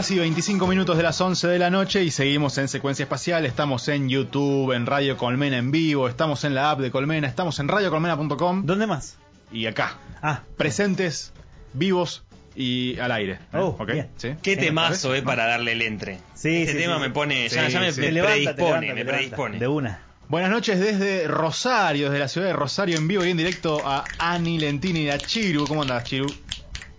Casi 25 minutos de las 11 de la noche y seguimos en secuencia espacial. Estamos en YouTube, en Radio Colmena en vivo, estamos en la app de Colmena, estamos en radiocolmena.com ¿Dónde más? y acá. Ah, Presentes, vivos y al aire. ¿eh? Oh, ¿Ok? bien. ¿Sí? Qué temazo, eh, para darle el entre. Sí, este sí, tema sí. me pone, ya, Sí, ya me, sí. me te levanta, te predispone, levanta, me predispone. De una. Buenas noches desde Rosario, desde la ciudad de Rosario en vivo y en directo a Ani Lentini y a Chiru. ¿Cómo andas, Chiru?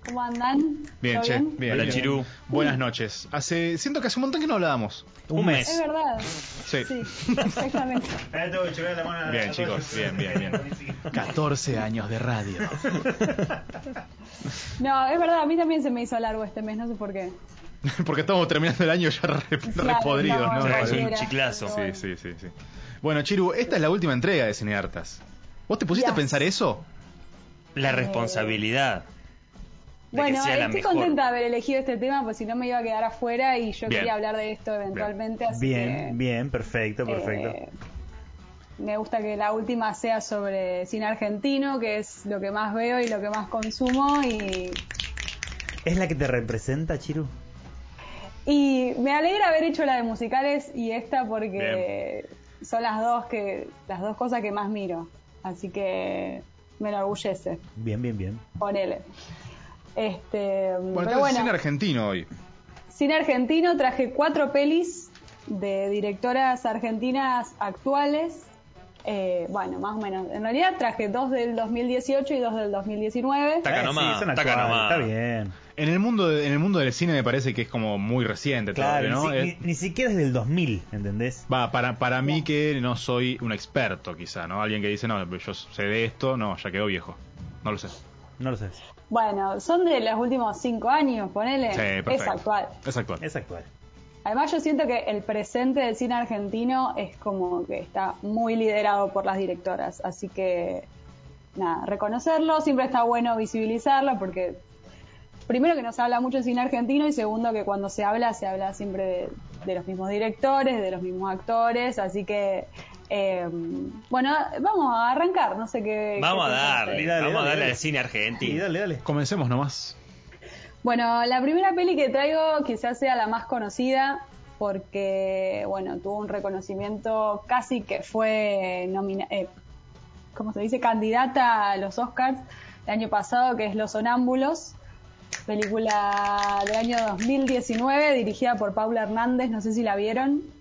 ¿Cómo andan? Bien, ¿Todo che. bien? Bien, Hola, bien. Chiru. Buenas noches. Hace, siento que hace un montón que no hablábamos. Un mes. Es verdad. Sí. Sí, exactamente. Bien, chicos, bien, bien, bien. 14 años de radio. No, es verdad, a mí también se me hizo largo este mes, no sé por qué. Porque estamos terminando el año ya re, Claro, repodridos, no, ¿no? Es un chiclazo. Sí, bueno. sí, sí, sí. Bueno, Chiru, esta es la última entrega de Cineartas. ¿Vos te pusiste a pensar eso? La responsabilidad. Bueno, estoy mejor. contenta de haber elegido este tema, pues si no me iba a quedar afuera y yo Bien. quería hablar de esto eventualmente, así Bien, que bien, perfecto, perfecto. eh, me gusta que la última sea sobre cine argentino, que es lo que más veo y lo que más consumo y ¿Es la que te representa, Chiru? Y me alegra haber hecho la de musicales y esta porque son las dos que las dos cosas que más miro, así que me enorgullece. Bien, bien, bien. Ponele. Este, Bueno, pero bueno, cine argentino hoy. cine argentino traje cuatro pelis de directoras argentinas actuales. Eh, bueno, más o menos. En realidad traje dos del 2018 y dos del 2019. Taca Eh, nomás, sí, taca nomás. Está bien. En el mundo de- en el mundo del cine me parece que es como muy reciente Claro, todavía, ¿no? ni, ni- ni siquiera es del 2000, ¿entendés? Va, para, para mí que no soy un experto, quizá, ¿no? Alguien que dice, no, yo sé de esto, no, ya quedó viejo. No lo sé. No lo sé. Bueno, son de los últimos cinco años, ponele. Sí, perfecto. es actual. Es actual. Es actual. Además yo siento que el presente del cine argentino es como que está muy liderado por las directoras, así que nada, reconocerlo, siempre está bueno visibilizarlo porque primero que no se habla mucho de cine argentino y segundo que cuando se habla se habla siempre de, de los mismos directores, de los mismos actores, así que eh, bueno, vamos a arrancar, no sé qué... Vamos a qué darle. Dale, vamos a darle dale. al cine argentino. dale, dale. Comencemos nomás. Bueno, la primera peli que traigo quizás sea la más conocida porque, bueno, tuvo un reconocimiento casi que fue nomina eh, ¿cómo se dice? Candidata a los Oscars el año pasado, que es Los Sonámbulos, película del año 2019 dirigida por Paula Hernández, no sé si la vieron.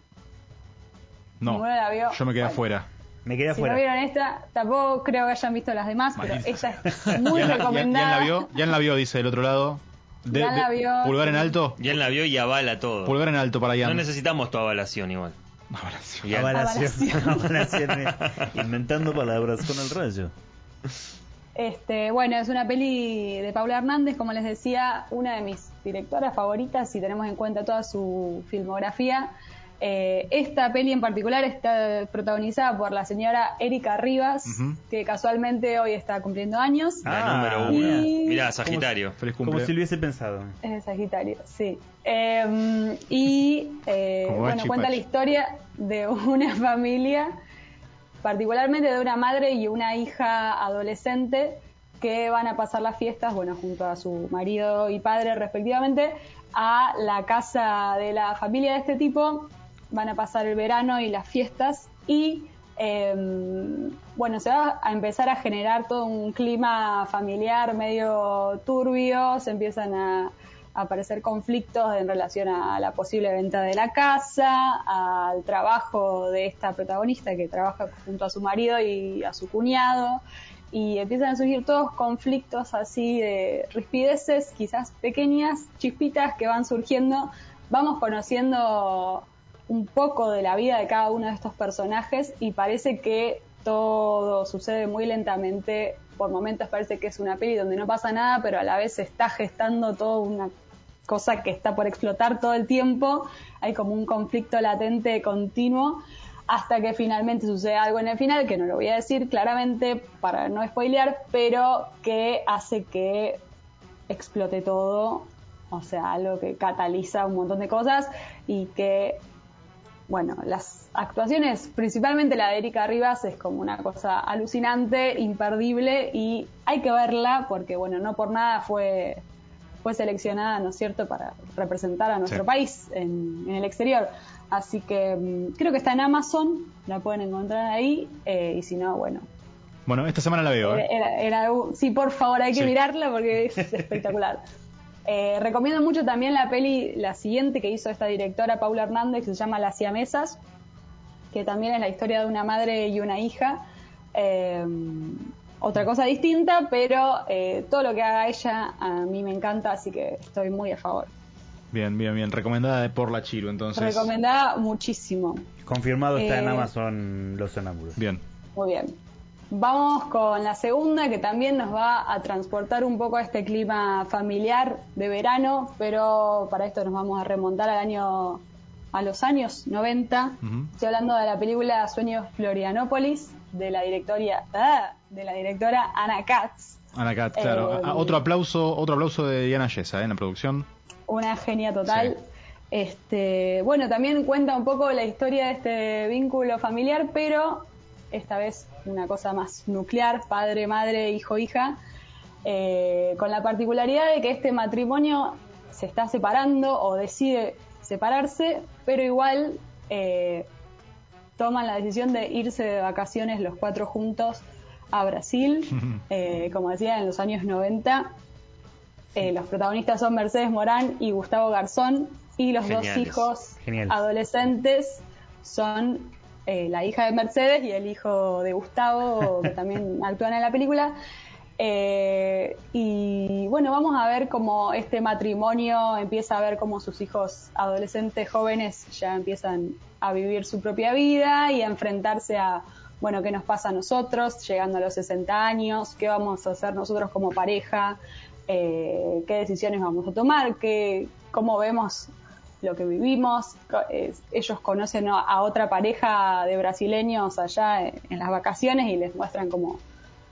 No, Ninguno la vio. yo me quedé Bueno. afuera. Me quedé Si no afuera. vieron esta, tampoco creo que hayan visto las demás, pero esta es muy ¿Ya la- ya- recomendada. ¿Ya la vio? ¿Ya la vio? Dice del otro lado. De- Ya la de- vio, Pulgar en alto. Ya la vio y avala todo. Pulgar en alto para Ian. No necesitamos tu avalación igual. Ya. Avalación. Avalación. eh. Inventando palabras con el rayo. Este, bueno, es una peli de Paula Hernández, como les decía, una de mis directoras favoritas si tenemos en cuenta toda su filmografía. Eh, esta peli en particular está protagonizada por la señora Erika Rivas, que casualmente hoy está cumpliendo años. La Ah, número uno. y- Mirá, Sagitario. Feliz Como cumple. si lo hubiese pensado. Es Sagitario, sí. Eh, y eh, Como bueno, Bachi cuenta la historia de una familia, particularmente de una madre y una hija adolescente que van a pasar las fiestas, bueno, junto a su marido y padre respectivamente, a la casa de la familia de este tipo. Van a pasar el verano y las fiestas y eh, bueno, se va a empezar a generar todo un clima familiar medio turbio, se empiezan a, a aparecer conflictos en relación a la posible venta de la casa, al trabajo de esta protagonista que trabaja junto a su marido y a su cuñado, y empiezan a surgir todos conflictos así de rispideces, quizás pequeñas chispitas que van surgiendo. Vamos conociendo un poco de la vida de cada uno de estos personajes y parece que todo sucede muy lentamente. Por momentos parece que es una peli donde no pasa nada, pero a la vez se está gestando toda una cosa que está por explotar todo el tiempo. Hay como un conflicto latente continuo hasta que finalmente sucede algo en el final, que no lo voy a decir claramente para no spoilear, pero que hace que explote todo, o sea, algo que cataliza un montón de cosas y que bueno, las actuaciones, principalmente la de Erika Rivas, es como una cosa alucinante, imperdible y hay que verla porque, bueno, no por nada fue fue seleccionada, ¿no es cierto?, para representar a nuestro país en, el exterior. Así que mm, creo que está en Amazon, la pueden encontrar ahí, eh, y si no, bueno. Bueno, esta semana la veo. ¿eh? Era, sí, por favor, hay que mirarla porque es espectacular. Eh, recomiendo mucho también la peli, la siguiente que hizo esta directora Paula Hernández, que se llama Las Siamesas, que también es la historia de una madre y una hija. Eh, otra cosa distinta, pero eh, todo lo que haga ella a mí me encanta, así que estoy muy a favor. Bien, bien, bien. Recomendada por la Chiru, entonces. Recomendada muchísimo. Confirmado está en Amazon Los Sonámbulos. Bien. Muy bien. Vamos con la segunda que también nos va a transportar un poco a este clima familiar de verano, pero para esto nos vamos a remontar al año a los años 90. Estoy hablando de la película Sueños Florianópolis de la directoria ah, de la directora Ana Katz. Ana Katz, claro. Eh, ah, otro aplauso, otro aplauso de Diana Yesa ¿eh? en la producción. Una genia total. Este, bueno, también cuenta un poco la historia de este vínculo familiar, pero esta vez una cosa más nuclear, padre, madre, hijo, hija, eh, con la particularidad de que este matrimonio se está separando o decide separarse, pero igual eh, toman la decisión de irse de vacaciones los cuatro juntos a Brasil, eh, como decía, en los años 90. los protagonistas son Mercedes Morán y Gustavo Garzón, y los dos hijos adolescentes son eh, la hija de Mercedes y el hijo de Gustavo, que también actúan en la película. Eh, y bueno, vamos a ver cómo este matrimonio empieza a ver cómo sus hijos adolescentes jóvenes ya empiezan a vivir su propia vida y a enfrentarse a, bueno, qué nos pasa a nosotros llegando a los 60 años, qué vamos a hacer nosotros como pareja, eh, qué decisiones vamos a tomar, qué, cómo vemos lo que vivimos. ellos conocen a otra pareja de brasileños allá en las vacaciones y les muestran como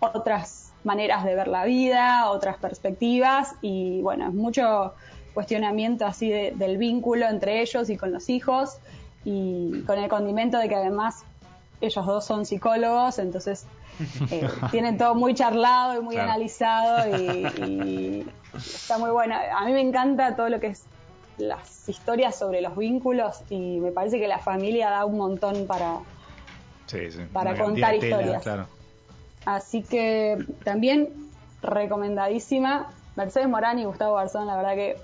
otras maneras de ver la vida, otras perspectivas y bueno, es mucho cuestionamiento así del vínculo entre ellos y con los hijos y con el condimento de que además ellos dos son psicólogos, entonces eh, tienen todo muy charlado y muy analizado y, y, está muy bueno. A mí me encanta todo lo que es las historias sobre los vínculos y me parece que la familia da un montón para, para contar historias. Así que también recomendadísima. Mercedes Morán y Gustavo Garzón, la verdad que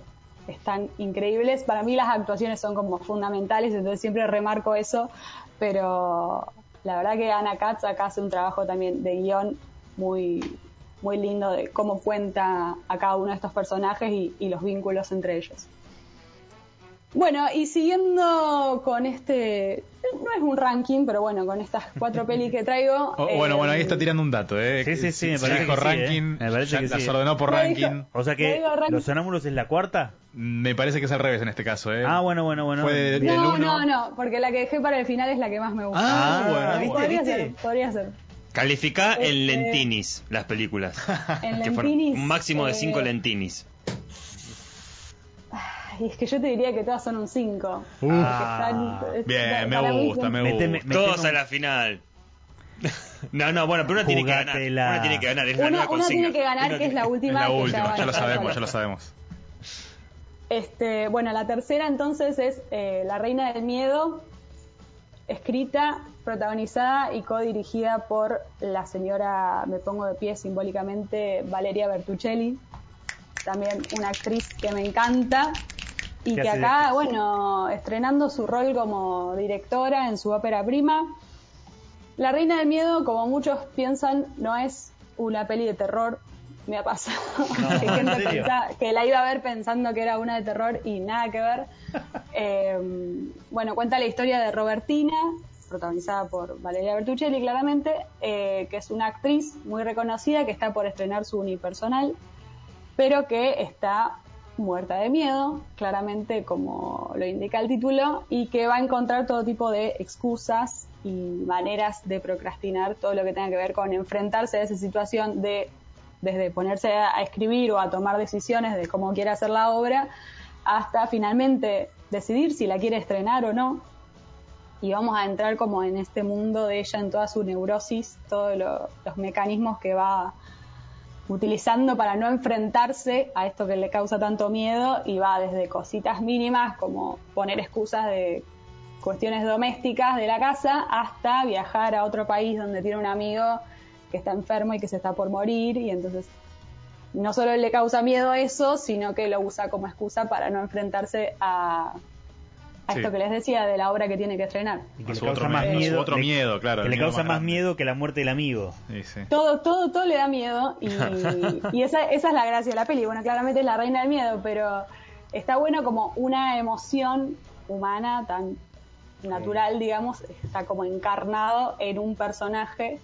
están increíbles. Para mí las actuaciones son como fundamentales, entonces siempre remarco eso, pero la verdad que Ana Katz acá hace un trabajo también de guion muy, muy lindo de cómo cuenta a cada uno de estos personajes y los vínculos entre ellos. Bueno, y siguiendo con este, no es un ranking, pero bueno, con estas cuatro pelis que traigo. Oh, bueno, bueno, ahí está tirando un dato, ¿eh? Sí, sí, sí, me parece que ranking, ¿eh? Me parece que las ordenó por ranking. o sea que Los Sonámbulos es la cuarta. Me parece que es al revés en este caso, ¿eh? Ah, bueno, bueno, bueno. no, no, no, porque la que dejé para el final es la que más me gusta. Ah, bueno. Podría ser, podría ser. Califica en este, lentinis las películas. En lentinis. un máximo de cinco eh, lentinis. Y es que yo te diría que todas son un 5. Ah, bien, me gusta, me gusta. Todos a la final. No, no, bueno, pero una tiene que ganar. Una tiene que ganar, es la una, una tiene que ganar, que es la última. la última, ya, lo sabemos, ya lo sabemos. Este, bueno, la tercera entonces es eh, La Reina del Miedo, escrita, protagonizada y co-dirigida por la señora, me pongo de pie simbólicamente, Valeria Bertuccelli, también una actriz que me encanta y que acá, bueno, estrenando su rol como directora en su ópera prima. La Reina del Miedo, como muchos piensan, no es una peli de terror. Me ha pasado que gente que la iba a ver pensando que era una de terror y nada que ver. Eh, bueno, cuenta la historia de Robertina, protagonizada por Valeria Bertuccelli, claramente, eh, que es una actriz muy reconocida que está por estrenar su unipersonal, pero que está muerta de miedo, claramente como lo indica el título, y que va a encontrar todo tipo de excusas y maneras de procrastinar todo lo que tenga que ver con enfrentarse a esa situación de desde ponerse a escribir o a tomar decisiones de cómo quiere hacer la obra, hasta finalmente decidir si la quiere estrenar o no. Y vamos a entrar como en este mundo de ella, en toda su neurosis, todos los mecanismos que va utilizando para no enfrentarse a esto que le causa tanto miedo y va desde cositas mínimas como poner excusas de cuestiones domésticas de la casa hasta viajar a otro país donde tiene un amigo que está enfermo y que se está por morir y entonces no solo le causa miedo eso, sino que lo usa como excusa para no enfrentarse a, esto que les decía de la obra que tiene que estrenar. Y que le causa más miedo, otro miedo, claro. Que le causa más, miedo que la muerte del amigo. Todo, todo, todo le da miedo y, y esa, esa es la gracia de la peli. Bueno, claramente es la reina del miedo, pero está bueno como una emoción humana tan natural, digamos, está como encarnado en un personaje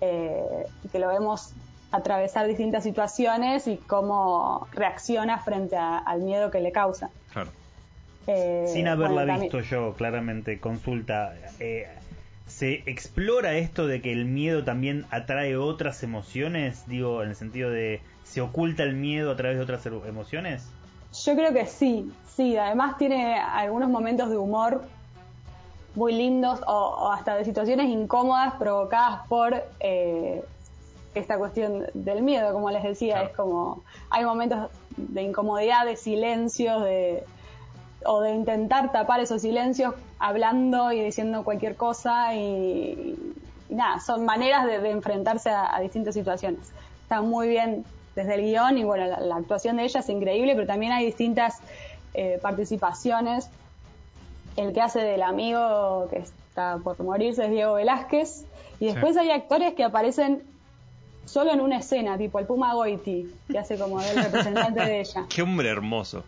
eh, que lo vemos atravesar distintas situaciones y cómo reacciona frente al miedo que le causa. Claro. Eh, Sin haberla visto yo, claramente, consulta. Eh, ¿Se explora esto de que el miedo también atrae otras emociones? Digo, en el sentido de, ¿se oculta el miedo a través de otras emociones? Yo creo que sí, sí. Además tiene algunos momentos de humor muy lindos o, hasta de situaciones incómodas provocadas por eh, esta cuestión del miedo, como les decía, es como hay momentos de incomodidad, de silencios, de o de intentar tapar esos silencios hablando y diciendo cualquier cosa y, nada, son maneras de, enfrentarse a, distintas situaciones. Está muy bien desde el guion y bueno, la, actuación de ella es increíble, pero también hay distintas eh, participaciones. El que hace del amigo que está por morirse es Diego Velázquez y después hay actores que aparecen solo en una escena, tipo el Puma Goiti, que hace como el representante de ella. Qué hombre hermoso.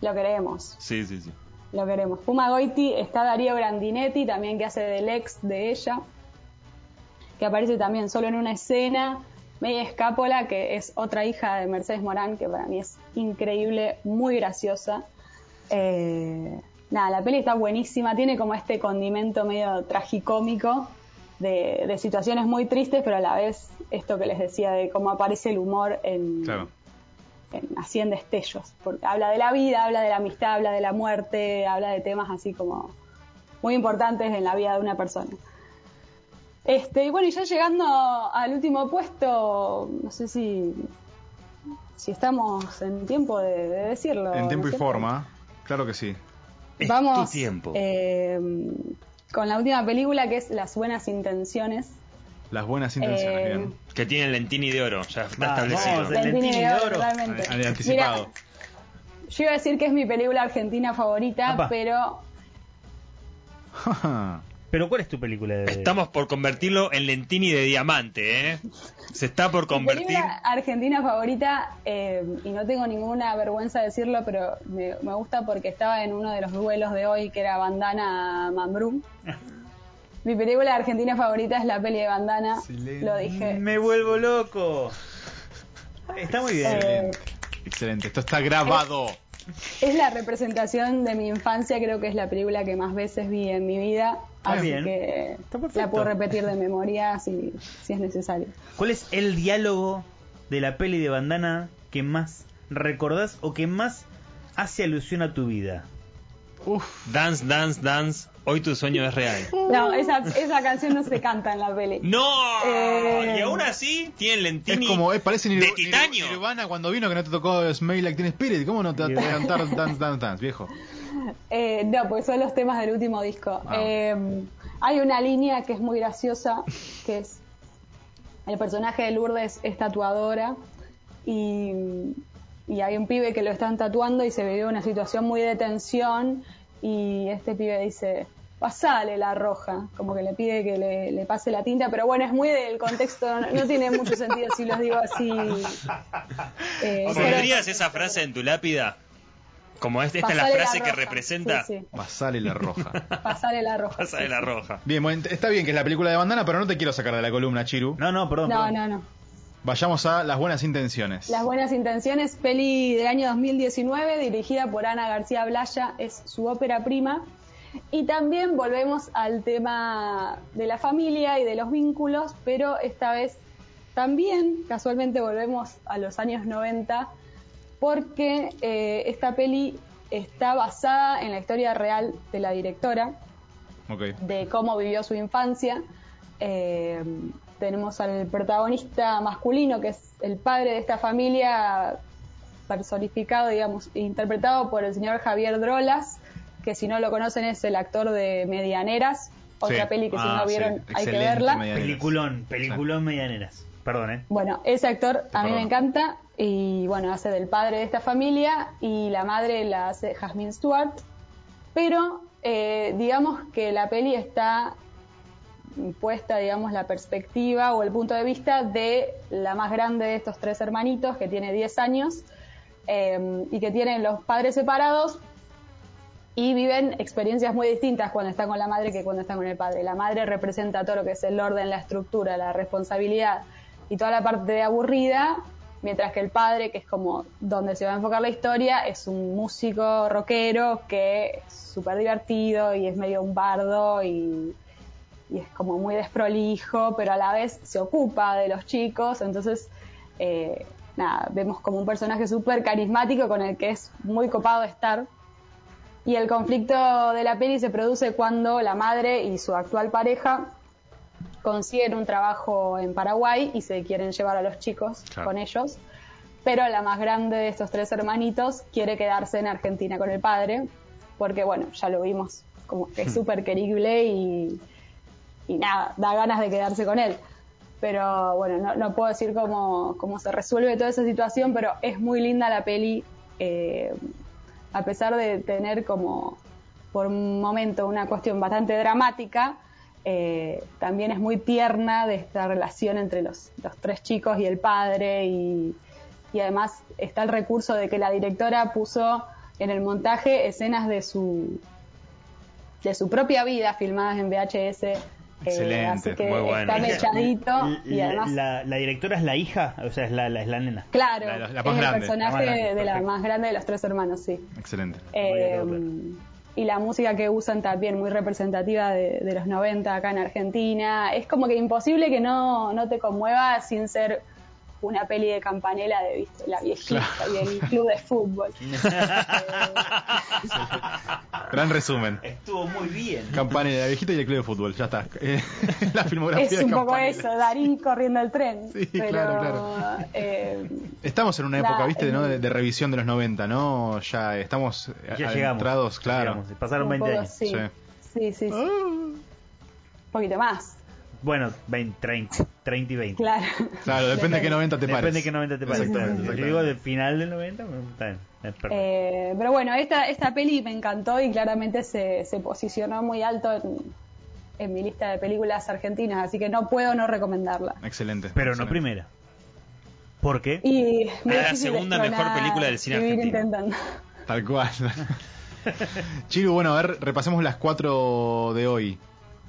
Lo queremos. Sí, sí, sí. Lo queremos. Puma Goiti, está Darío Grandinetti, también que hace del ex de ella, que aparece también solo en una escena. Media Escápola, que es otra hija de Mercedes Morán, que para mí es increíble, muy graciosa. Eh, nada, la peli está buenísima, tiene como este condimento medio tragicómico de, situaciones muy tristes, pero a la vez esto que les decía de cómo aparece el humor en, así en destellos, porque habla de la vida, habla de la amistad, habla de la muerte, habla de temas así como muy importantes en la vida de una persona. Este, y bueno, y ya llegando al último puesto, no sé si, si estamos en tiempo de, decirlo. En tiempo y forma, claro que sí. Vamos, tu tiempo. Eh, con la última película que es Las Buenas Intenciones. Las Buenas Intenciones, eh, bien. Que tiene Lentini de Oro, ya está establecido. Lentini, de Oro, totalmente. anticipado. yo iba a decir que es mi película argentina favorita, pero... Pero ¿cuál es tu película de... Estamos por convertirlo en Lentini de diamante, ¿eh? Se está por convertir... Mi película argentina favorita, eh, y no tengo ninguna vergüenza de decirlo, pero me, gusta porque estaba en uno de los duelos de hoy, que era Bandana Mambrú. Mi película argentina favorita es la peli de Bandana, lo dije. Me vuelvo loco. Está muy bien. Eh, Excelente, esto está grabado. Es la representación de mi infancia, creo que es la película que más veces vi en mi vida. Ah, así que la puedo repetir de memoria si, si es necesario. ¿Cuál es el diálogo de la peli de bandana que más recordás o que más hace alusión a tu vida? Uf. Dance, dance, dance. Hoy tu sueño es real. No, esa, esa canción no se canta en la peli. ¡No! Eh, y aún así tiene Lentini. Es como, parece de titanio. Nirvana cuando vino que no te tocó Smell Like Teen Spirit. ¿Cómo no te va a cantar Dance, Dance, Dance, viejo? Eh, no, pues son los temas del último disco. Ah, eh, hay una línea que es muy graciosa, que es el personaje de Lourdes es tatuadora y, y hay un pibe que lo están tatuando y se vive una situación muy de tensión y este pibe dice, pasale la roja, como que le pide que le, pase la tinta, pero bueno, es muy del contexto, no, tiene mucho sentido si los digo así. Eh, ¿Pondrías esa frase en tu lápida? Como esta, esta es la frase que representa. Pasale la roja. Pasale la roja. Pasale la roja. Bien, está bien que es la película de bandana, pero no te quiero sacar de la columna, Chiru. No, no, perdón. No, no, no. Vayamos a Las Buenas Intenciones. Las Buenas Intenciones, peli del año 2019, dirigida por Ana García Blaya, es su ópera prima. Y también volvemos al tema de la familia y de los vínculos, pero esta vez también, casualmente, volvemos a los años 90, porque eh, esta peli está basada en la historia real de la directora, de cómo vivió su infancia. Eh, tenemos al protagonista masculino, que es el padre de esta familia, personificado, digamos, interpretado por el señor Javier Drolas, que si no lo conocen es el actor de Medianeras, otra peli que si no ah, vieron hay que verla. Peliculón, peliculón Medianeras. Perdón, ¿eh? Bueno, ese actor a mí me encanta y bueno, hace del padre de esta familia y la madre la hace Jasmine Stewart, pero eh, digamos que la peli está puesta, digamos, la perspectiva o el punto de vista de la más grande de estos tres hermanitos, que tiene 10 años, eh, y que tienen los padres separados y viven experiencias muy distintas cuando están con la madre que cuando están con el padre. La madre representa todo lo que es el orden, la estructura, la responsabilidad y toda la parte aburrida, mientras que el padre, que es como donde se va a enfocar la historia, es un músico rockero que es súper divertido y es medio un bardo y y es como muy desprolijo, pero a la vez se ocupa de los chicos, entonces eh, nada, vemos como un personaje súper carismático con el que es muy copado estar. Y el conflicto de la peli se produce cuando la madre y su actual pareja consiguen un trabajo en Paraguay y se quieren llevar a los chicos con ellos. Pero la más grande de estos tres hermanitos quiere quedarse en Argentina con el padre, porque bueno, ya lo vimos, como que es súper querible y, y nada, da ganas de quedarse con él. Pero bueno, no, puedo decir cómo, cómo, se resuelve toda esa situación, pero es muy linda la peli, eh, a pesar de tener como por un momento una cuestión bastante dramática, eh, también es muy tierna de esta relación entre los, tres chicos y el padre y, y, además está el recurso de que la directora puso en el montaje escenas de su de su propia vida filmadas en VHS Excelente, muy bueno. Está mechadito y además... La, directora es la hija, o sea, es la, la, es la nena. Claro, es el personaje de la más grande de los tres hermanos, sí. Excelente. Eh, y la música que usan también muy representativa de, de, los 90 acá en Argentina. Es como que imposible que no, no te conmueva sin ser una peli de campanela de ¿viste? la viejita y el club de fútbol. Gran resumen. Estuvo muy bien. Campanela, la viejita y el club de fútbol, ya está. Eh, la filmografía es un poco eso, Darín corriendo el tren. Sí, claro, claro. Eh, estamos en una época, ¿viste? ¿no? De, revisión de los 90, ¿no? Ya estamos ya llegamos, claro. pasaron 20 años. Sí, sí, sí. Ah. Un poquito más. Bueno, 20, 30, 30 y 20. Claro. Claro, depende de qué 90 te pares. Depende de qué 90 te pares. Yo digo del final del 90, está bien. Eh, pero bueno, esta, esta peli me encantó y claramente se, se posicionó muy alto en, en, mi lista de películas argentinas, así que no puedo no recomendarla. Excelente. Pero no primera. ¿Por qué? Y la segunda mejor película del cine argentino. Intentando. Tal cual. Chiru, bueno, a ver, repasemos las cuatro de hoy.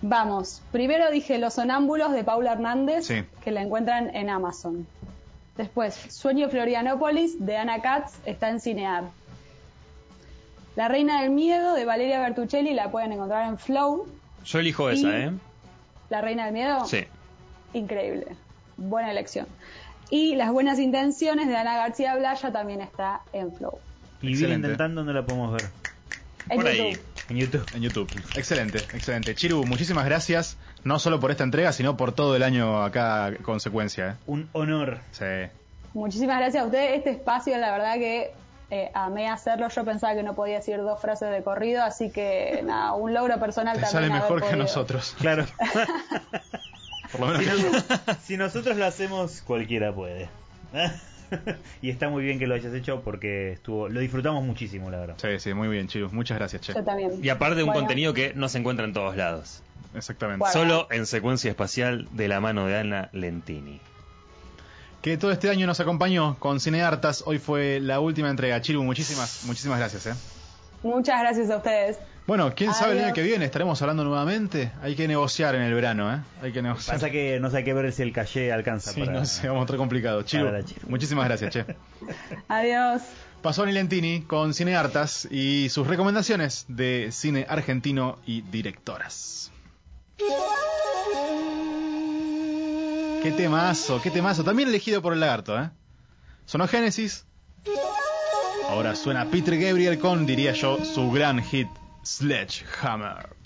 Vamos, primero dije Los Sonámbulos de Paula Hernández, que la encuentran en Amazon. Después, Sueño Florianópolis de Ana Katz está en Cinear. La Reina del Miedo de Valeria Bertuccelli la pueden encontrar en Flow. Yo elijo esa, ¿eh? La Reina del Miedo. Sí. Increíble. Buena elección. Y Las Buenas Intenciones de Ana García Blaya también está en Flow. Y bien intentando, no la podemos ver. Por ahí. En YouTube. En YouTube. Excelente, excelente. Chiru, muchísimas gracias, no solo por esta entrega, sino por todo el año acá consecuencia. ¿eh? Un honor. Sí. Muchísimas gracias a ustedes. Este espacio, la verdad que eh, amé hacerlo. Yo pensaba que no podía decir dos frases de corrido, así que nada, un logro personal Te también. Sale mejor que nosotros. Claro. por lo menos si nosotros lo hacemos, cualquiera puede. y está muy bien que lo hayas hecho porque estuvo lo disfrutamos muchísimo, la verdad. Sí, sí, muy bien, chicos. Muchas gracias, Che. Yo también. Y aparte de un contenido que no se encuentra en todos lados. Exactamente. Solo en secuencia espacial de la mano de Ana Lentini. Que todo este año nos acompañó con Cineartas. Hoy fue la última entrega. Chiru, muchísimas, muchísimas gracias. ¿eh? Muchas gracias a ustedes. Bueno, quién sabe el año que viene, estaremos hablando nuevamente. Hay que negociar en el verano, ¿eh? Hay que negociar. Pasa que no sé, hay que ver si el calle alcanza. Sí, no sé, vamos a estar complicado. Chiru, muchísimas gracias, che. Adiós. Pasó Lentini con Cineartas y sus recomendaciones de cine argentino y directoras. Qué temazo, qué temazo. También elegido por el lagarto, ¿eh? Sonó Génesis. Ahora suena Peter Gabriel con, diría yo, su gran hit Sledgehammer.